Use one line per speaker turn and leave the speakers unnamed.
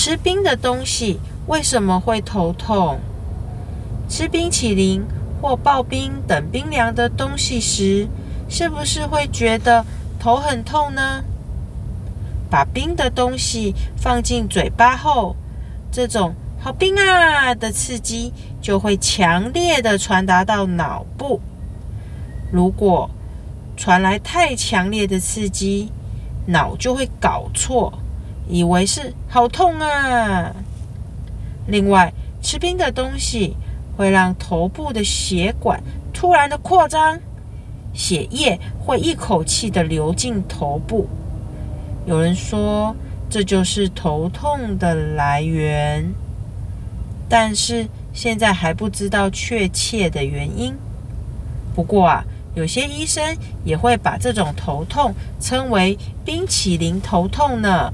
吃冰的东西为什么会头痛？吃冰淇淋或刨冰等冰凉的东西时，是不是会觉得头很痛呢？把冰的东西放进嘴巴后，这种“好冰啊”的刺激就会强烈的传达到脑部。如果传来太强烈的刺激，脑就会搞错。以为是好痛啊！另外，吃冰的东西会让头部的血管突然的扩张，血液会一口气的流进头部。有人说这就是头痛的来源，但是现在还不知道确切的原因。不过啊，有些医生也会把这种头痛称为冰淇淋头痛呢。